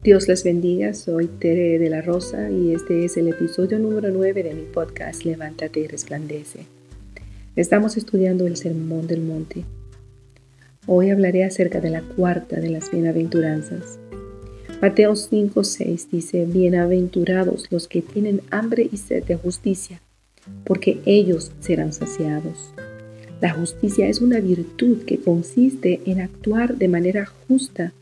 Dios les bendiga, soy Tere de la Rosa y este es el episodio número 9 de mi podcast Levántate y resplandece. Estamos estudiando el Sermón del Monte. Hoy hablaré acerca de la cuarta de las bienaventuranzas. Mateo 5:6 dice, Bienaventurados los que tienen hambre y sed de justicia, porque ellos serán saciados. La justicia es una virtud que consiste en actuar de manera justa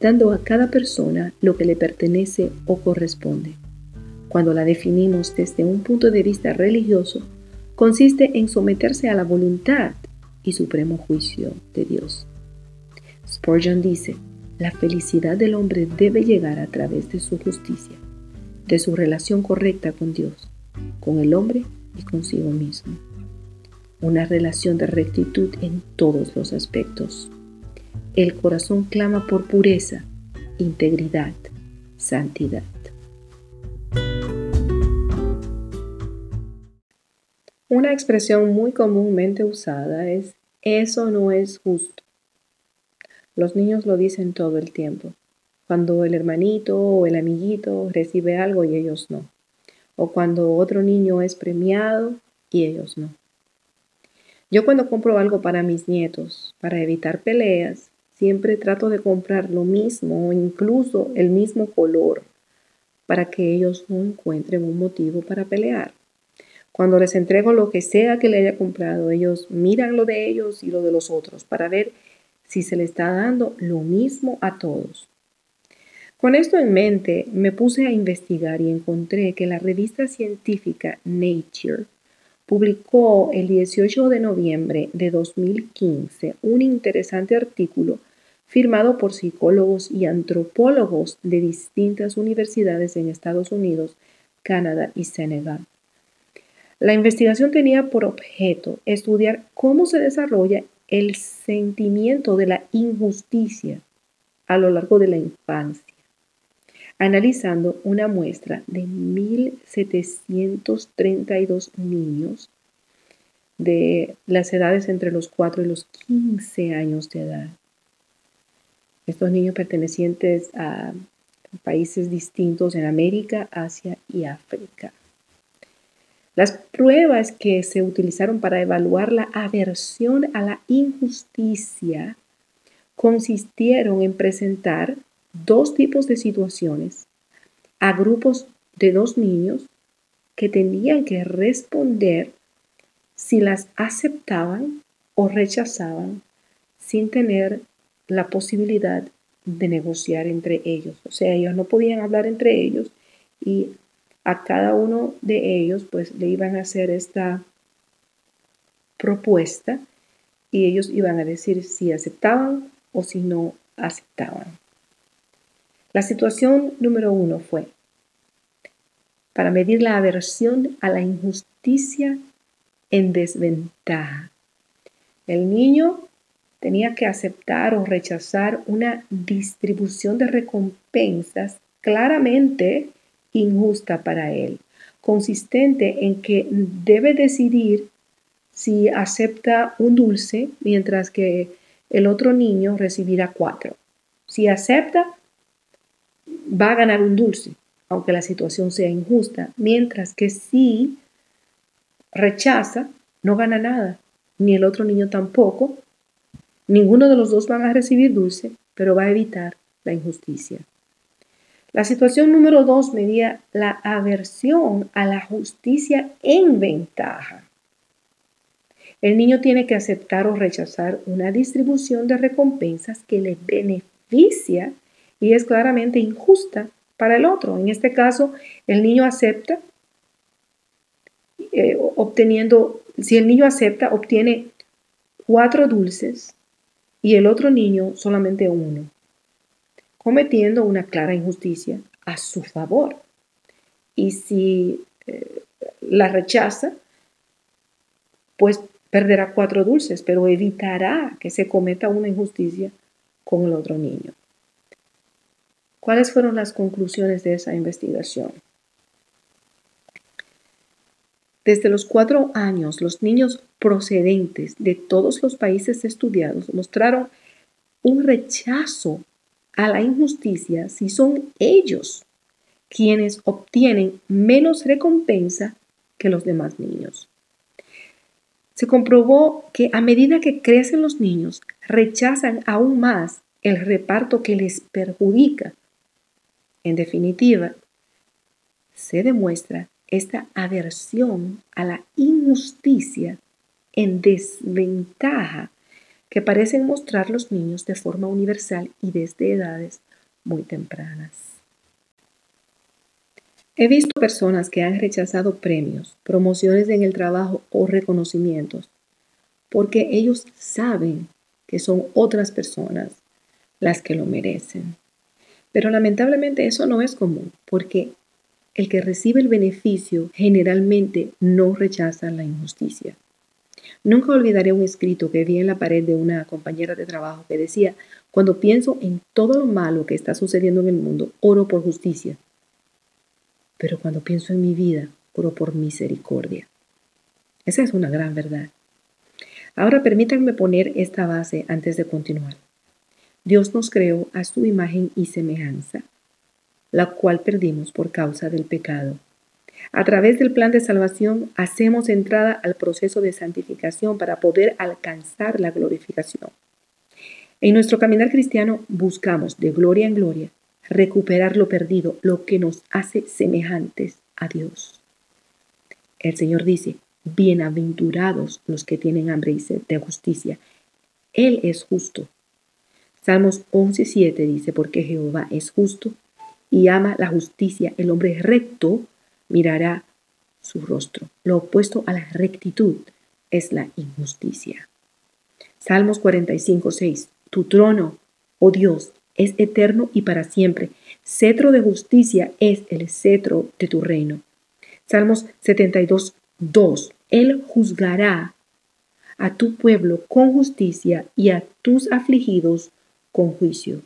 dando a cada persona lo que le pertenece o corresponde. Cuando la definimos desde un punto de vista religioso, consiste en someterse a la voluntad y supremo juicio de Dios. Spurgeon dice, la felicidad del hombre debe llegar a través de su justicia, de su relación correcta con Dios, con el hombre y consigo mismo. Una relación de rectitud en todos los aspectos el corazón clama por pureza, integridad, santidad. Una expresión muy comúnmente usada es eso no es justo. Los niños lo dicen todo el tiempo, cuando el hermanito o el amiguito recibe algo y ellos no, o cuando otro niño es premiado y ellos no. Yo cuando compro algo para mis nietos, para evitar peleas, Siempre trato de comprar lo mismo o incluso el mismo color para que ellos no encuentren un motivo para pelear. Cuando les entrego lo que sea que le haya comprado, ellos miran lo de ellos y lo de los otros para ver si se le está dando lo mismo a todos. Con esto en mente, me puse a investigar y encontré que la revista científica Nature publicó el 18 de noviembre de 2015 un interesante artículo firmado por psicólogos y antropólogos de distintas universidades en Estados Unidos, Canadá y Senegal. La investigación tenía por objeto estudiar cómo se desarrolla el sentimiento de la injusticia a lo largo de la infancia, analizando una muestra de 1.732 niños de las edades entre los 4 y los 15 años de edad estos niños pertenecientes a países distintos en América, Asia y África. Las pruebas que se utilizaron para evaluar la aversión a la injusticia consistieron en presentar dos tipos de situaciones a grupos de dos niños que tenían que responder si las aceptaban o rechazaban sin tener la posibilidad de negociar entre ellos. O sea, ellos no podían hablar entre ellos y a cada uno de ellos pues le iban a hacer esta propuesta y ellos iban a decir si aceptaban o si no aceptaban. La situación número uno fue para medir la aversión a la injusticia en desventaja. El niño tenía que aceptar o rechazar una distribución de recompensas claramente injusta para él, consistente en que debe decidir si acepta un dulce mientras que el otro niño recibirá cuatro. Si acepta, va a ganar un dulce, aunque la situación sea injusta, mientras que si rechaza, no gana nada, ni el otro niño tampoco, Ninguno de los dos van a recibir dulce, pero va a evitar la injusticia. La situación número dos medía la aversión a la justicia en ventaja. El niño tiene que aceptar o rechazar una distribución de recompensas que le beneficia y es claramente injusta para el otro. En este caso, el niño acepta, eh, obteniendo, si el niño acepta, obtiene cuatro dulces y el otro niño solamente uno, cometiendo una clara injusticia a su favor. Y si eh, la rechaza, pues perderá cuatro dulces, pero evitará que se cometa una injusticia con el otro niño. ¿Cuáles fueron las conclusiones de esa investigación? Desde los cuatro años, los niños procedentes de todos los países estudiados mostraron un rechazo a la injusticia si son ellos quienes obtienen menos recompensa que los demás niños. Se comprobó que a medida que crecen los niños, rechazan aún más el reparto que les perjudica. En definitiva, se demuestra esta aversión a la injusticia en desventaja que parecen mostrar los niños de forma universal y desde edades muy tempranas. He visto personas que han rechazado premios, promociones en el trabajo o reconocimientos porque ellos saben que son otras personas las que lo merecen. Pero lamentablemente eso no es común porque el que recibe el beneficio generalmente no rechaza la injusticia. Nunca olvidaré un escrito que vi en la pared de una compañera de trabajo que decía, cuando pienso en todo lo malo que está sucediendo en el mundo, oro por justicia. Pero cuando pienso en mi vida, oro por misericordia. Esa es una gran verdad. Ahora permítanme poner esta base antes de continuar. Dios nos creó a su imagen y semejanza la cual perdimos por causa del pecado. A través del plan de salvación hacemos entrada al proceso de santificación para poder alcanzar la glorificación. En nuestro caminar cristiano buscamos de gloria en gloria recuperar lo perdido, lo que nos hace semejantes a Dios. El Señor dice, bienaventurados los que tienen hambre y sed de justicia. Él es justo. Salmos 11.7 dice, porque Jehová es justo y ama la justicia, el hombre recto mirará su rostro. Lo opuesto a la rectitud es la injusticia. Salmos 45, 6. Tu trono, oh Dios, es eterno y para siempre. Cetro de justicia es el cetro de tu reino. Salmos 72, 2. Él juzgará a tu pueblo con justicia y a tus afligidos con juicio.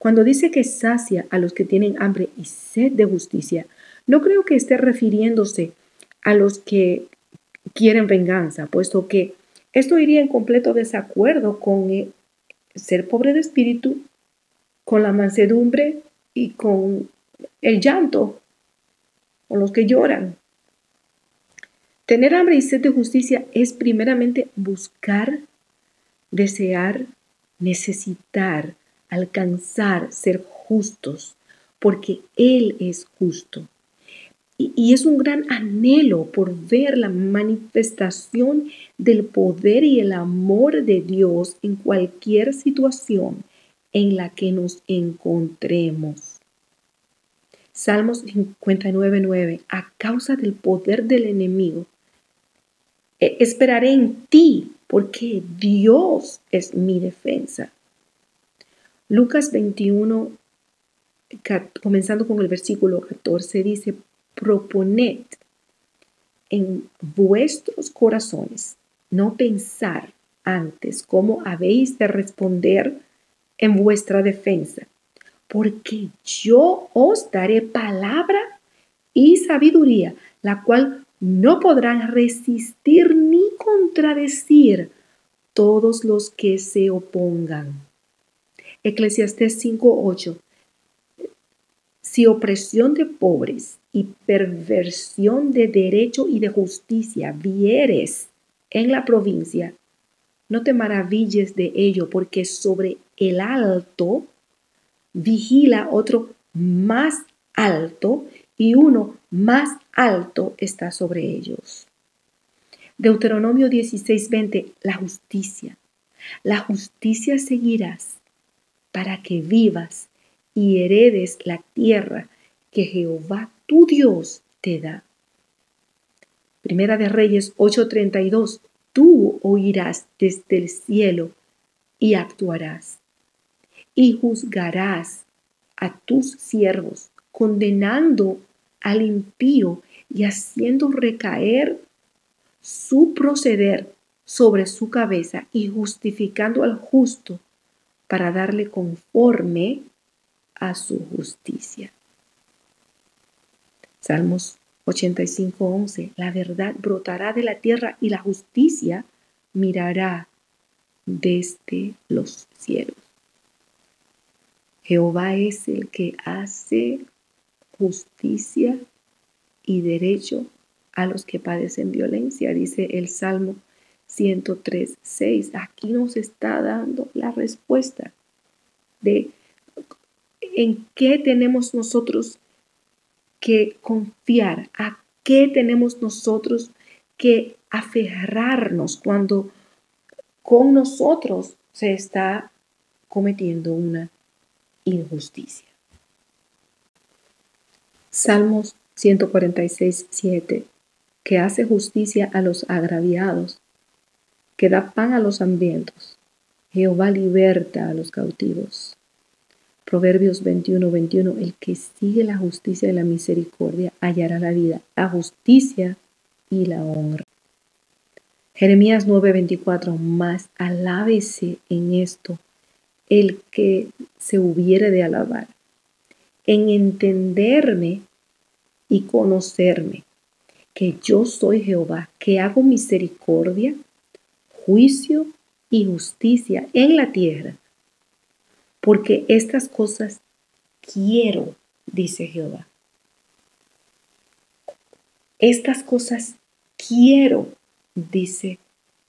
Cuando dice que sacia a los que tienen hambre y sed de justicia, no creo que esté refiriéndose a los que quieren venganza, puesto que esto iría en completo desacuerdo con ser pobre de espíritu, con la mansedumbre y con el llanto, con los que lloran. Tener hambre y sed de justicia es primeramente buscar, desear, necesitar alcanzar ser justos, porque Él es justo. Y, es un gran anhelo por ver la manifestación del poder y el amor de Dios en cualquier situación en la que nos encontremos. Salmos 59.9. A causa del poder del enemigo, e, esperaré en ti, porque Dios es mi defensa. Lucas 21, comenzando con el versículo 14, dice, proponed en vuestros corazones no pensar antes cómo habéis de responder en vuestra defensa, porque yo os daré palabra y sabiduría, la cual no podrán resistir ni contradecir todos los que se opongan. Eclesiastés 5:8. Si opresión de pobres y perversión de derecho y de justicia vieres en la provincia, no te maravilles de ello, porque sobre el alto vigila otro más alto y uno más alto está sobre ellos. Deuteronomio 16:20, la justicia. La justicia seguirás para que vivas y heredes la tierra que Jehová tu Dios te da. Primera de Reyes 8:32, tú oirás desde el cielo y actuarás, y juzgarás a tus siervos, condenando al impío y haciendo recaer su proceder sobre su cabeza y justificando al justo para darle conforme a su justicia. Salmos 85:11. La verdad brotará de la tierra y la justicia mirará desde los cielos. Jehová es el que hace justicia y derecho a los que padecen violencia, dice el Salmo 103, 6. Aquí nos está dando la respuesta de en qué tenemos nosotros que confiar, a qué tenemos nosotros que aferrarnos cuando con nosotros se está cometiendo una injusticia. Salmos 146, 7, que hace justicia a los agraviados, que da pan a los hambrientos. Jehová liberta a los cautivos. Proverbios 21, 21, el que sigue la justicia y la misericordia hallará la vida, la justicia y la honra. Jeremías 9, 24, más alábese en esto el que se hubiere de alabar, en entenderme y conocerme, que yo soy Jehová, que hago misericordia, juicio y justicia en la tierra, porque estas cosas quiero, dice Jehová. Estas cosas quiero, dice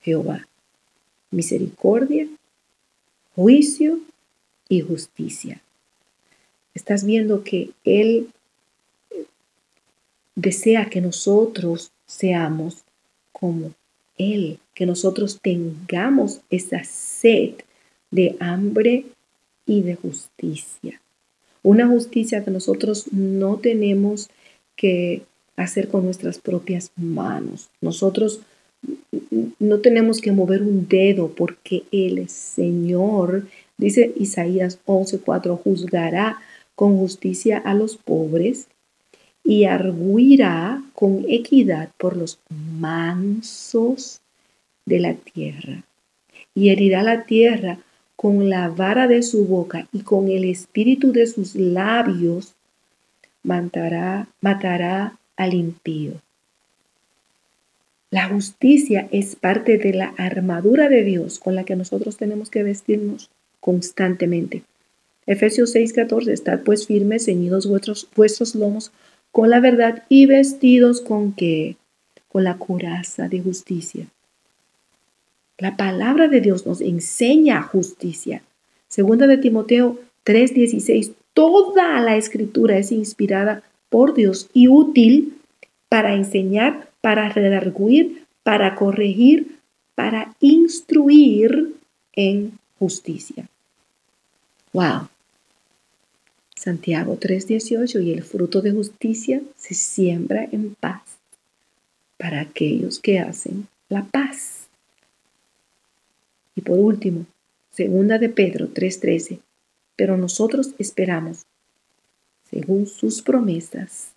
Jehová. Misericordia, juicio y justicia. Estás viendo que Él desea que nosotros seamos como Él, que nosotros tengamos esa sed de hambre y de justicia. Una justicia que nosotros no tenemos que hacer con nuestras propias manos. Nosotros no tenemos que mover un dedo porque el Señor, dice Isaías 11:4, juzgará con justicia a los pobres y arguirá con equidad por los mansos de la tierra. Y herirá la tierra con la vara de su boca y con el espíritu de sus labios matará, matará al impío. La justicia es parte de la armadura de Dios con la que nosotros tenemos que vestirnos constantemente. Efesios 6:14, estad pues firmes, ceñidos vuestros, vuestros lomos con la verdad y vestidos con qué? Con la coraza de justicia. La palabra de Dios nos enseña justicia. Segunda de Timoteo 3:16, toda la escritura es inspirada por Dios y útil para enseñar, para redarguir, para corregir, para instruir en justicia. Wow. Santiago 3:18 y el fruto de justicia se siembra en paz para aquellos que hacen la paz. Y por último, segunda de Pedro 3:13, pero nosotros esperamos, según sus promesas,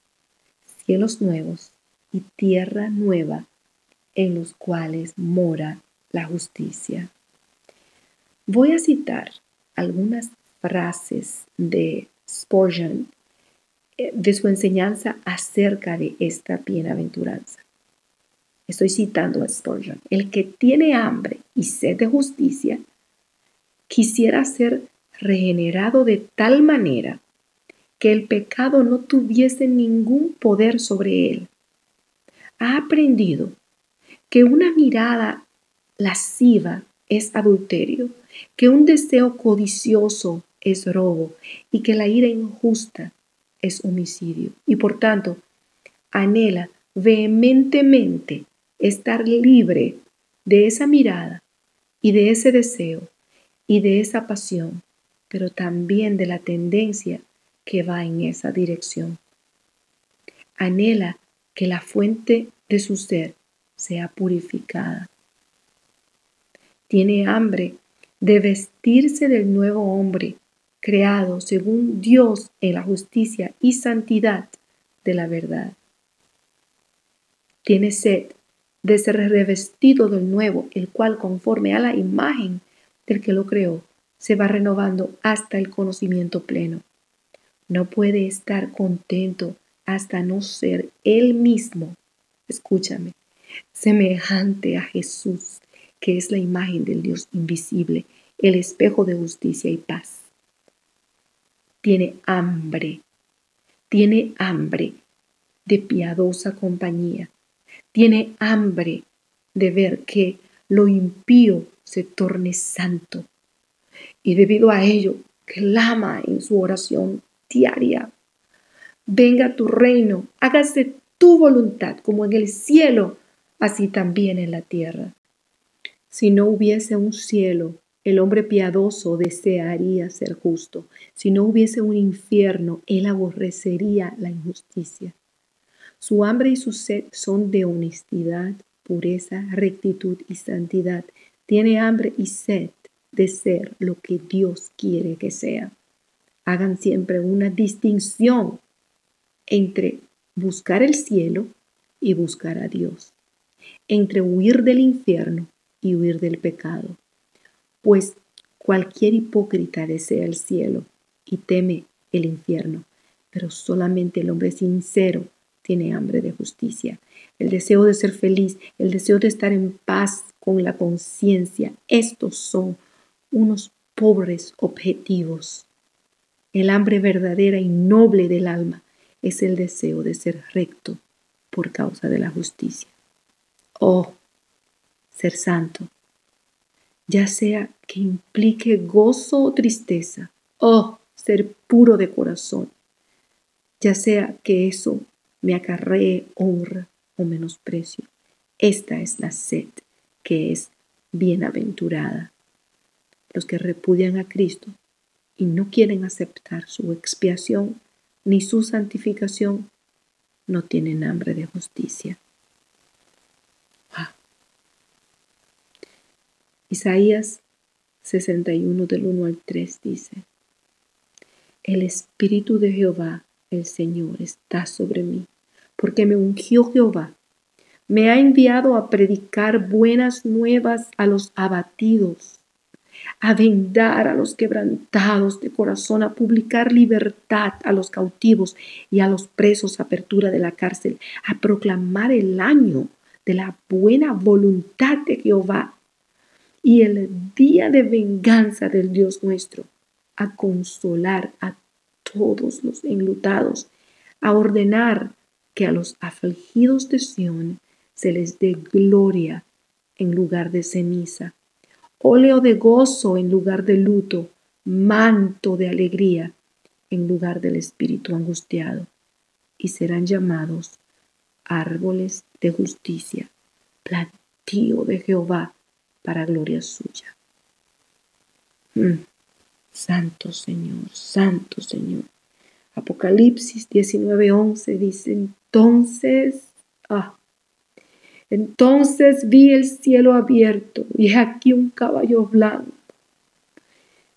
cielos nuevos y tierra nueva en los cuales mora la justicia. Voy a citar algunas frases de Spurgeon eh, de su enseñanza acerca de esta bienaventuranza. Estoy citando a Spurgeon. El que tiene hambre y sed de justicia quisiera ser regenerado de tal manera que el pecado no tuviese ningún poder sobre él ha aprendido que una mirada lasciva es adulterio, que un deseo codicioso es robo y que la ira injusta es homicidio. Y por tanto, anhela vehementemente estar libre de esa mirada y de ese deseo y de esa pasión, pero también de la tendencia que va en esa dirección. Anhela que la fuente de su ser sea purificada. Tiene hambre de vestirse del nuevo hombre, creado según Dios en la justicia y santidad de la verdad. Tiene sed de ser revestido del nuevo, el cual conforme a la imagen del que lo creó, se va renovando hasta el conocimiento pleno. No puede estar contento hasta no ser Él mismo, escúchame, semejante a Jesús, que es la imagen del Dios invisible, el espejo de justicia y paz. Tiene hambre, tiene hambre de piadosa compañía, tiene hambre de ver que lo impío se torne santo. Y debido a ello, clama en su oración diaria, venga tu reino, hágase tu voluntad como en el cielo, así también en la tierra. Si no hubiese un cielo, el hombre piadoso desearía ser justo. Si no hubiese un infierno, él aborrecería la injusticia. Su hambre y su sed son de honestidad, pureza, rectitud y santidad. Tiene hambre y sed de ser lo que Dios quiere que sea. Hagan siempre una distinción entre buscar el cielo y buscar a Dios, entre huir del infierno y huir del pecado pues cualquier hipócrita desea el cielo y teme el infierno, pero solamente el hombre sincero tiene hambre de justicia, el deseo de ser feliz, el deseo de estar en paz con la conciencia. Estos son unos pobres objetivos. El hambre verdadera y noble del alma es el deseo de ser recto por causa de la justicia. Oh, ser santo ya sea que implique gozo o tristeza, oh, ser puro de corazón, ya sea que eso me acarree honra o menosprecio. Esta es la sed que es bienaventurada. Los que repudian a Cristo y no quieren aceptar su expiación ni su santificación, no tienen hambre de justicia. Isaías 61 del 1 al 3 dice, El Espíritu de Jehová, el Señor, está sobre mí, porque me ungió Jehová. Me ha enviado a predicar buenas nuevas a los abatidos, a vendar a los quebrantados de corazón, a publicar libertad a los cautivos y a los presos, apertura de la cárcel, a proclamar el año de la buena voluntad de Jehová y el día de venganza del Dios nuestro, a consolar a todos los enlutados, a ordenar que a los afligidos de Sión se les dé gloria en lugar de ceniza, óleo de gozo en lugar de luto, manto de alegría en lugar del espíritu angustiado, y serán llamados árboles de justicia, plantío de Jehová, para gloria suya. Mm. Santo Señor, Santo Señor. Apocalipsis 19:11 dice, entonces, ah, entonces vi el cielo abierto y aquí un caballo blanco.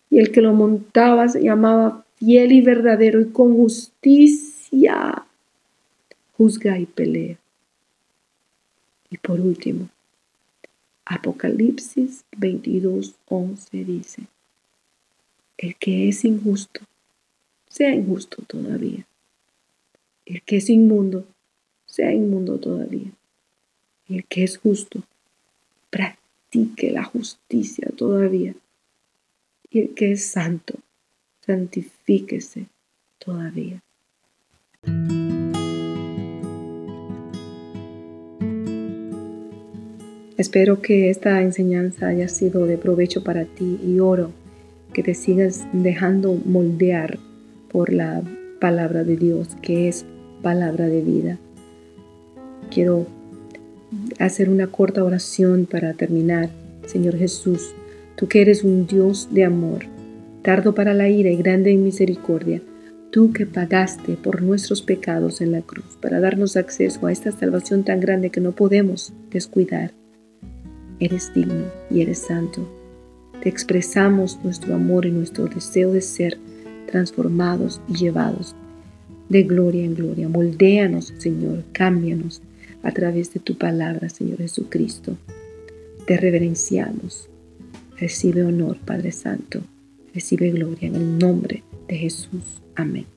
Y el que lo montaba se llamaba fiel y verdadero y con justicia juzga y pelea. Y por último, Apocalipsis 22, 11 dice, el que es injusto, sea injusto todavía. El que es inmundo, sea inmundo todavía. El que es justo, practique la justicia todavía. Y el que es santo, santifíquese todavía. Espero que esta enseñanza haya sido de provecho para ti y oro que te sigas dejando moldear por la palabra de Dios, que es palabra de vida. Quiero hacer una corta oración para terminar. Señor Jesús, tú que eres un Dios de amor, tardo para la ira y grande en misericordia, tú que pagaste por nuestros pecados en la cruz para darnos acceso a esta salvación tan grande que no podemos descuidar. Eres digno y eres santo. Te expresamos nuestro amor y nuestro deseo de ser transformados y llevados de gloria en gloria. Moldéanos, Señor, cámbianos a través de tu palabra, Señor Jesucristo. Te reverenciamos. Recibe honor, Padre Santo. Recibe gloria en el nombre de Jesús. Amén.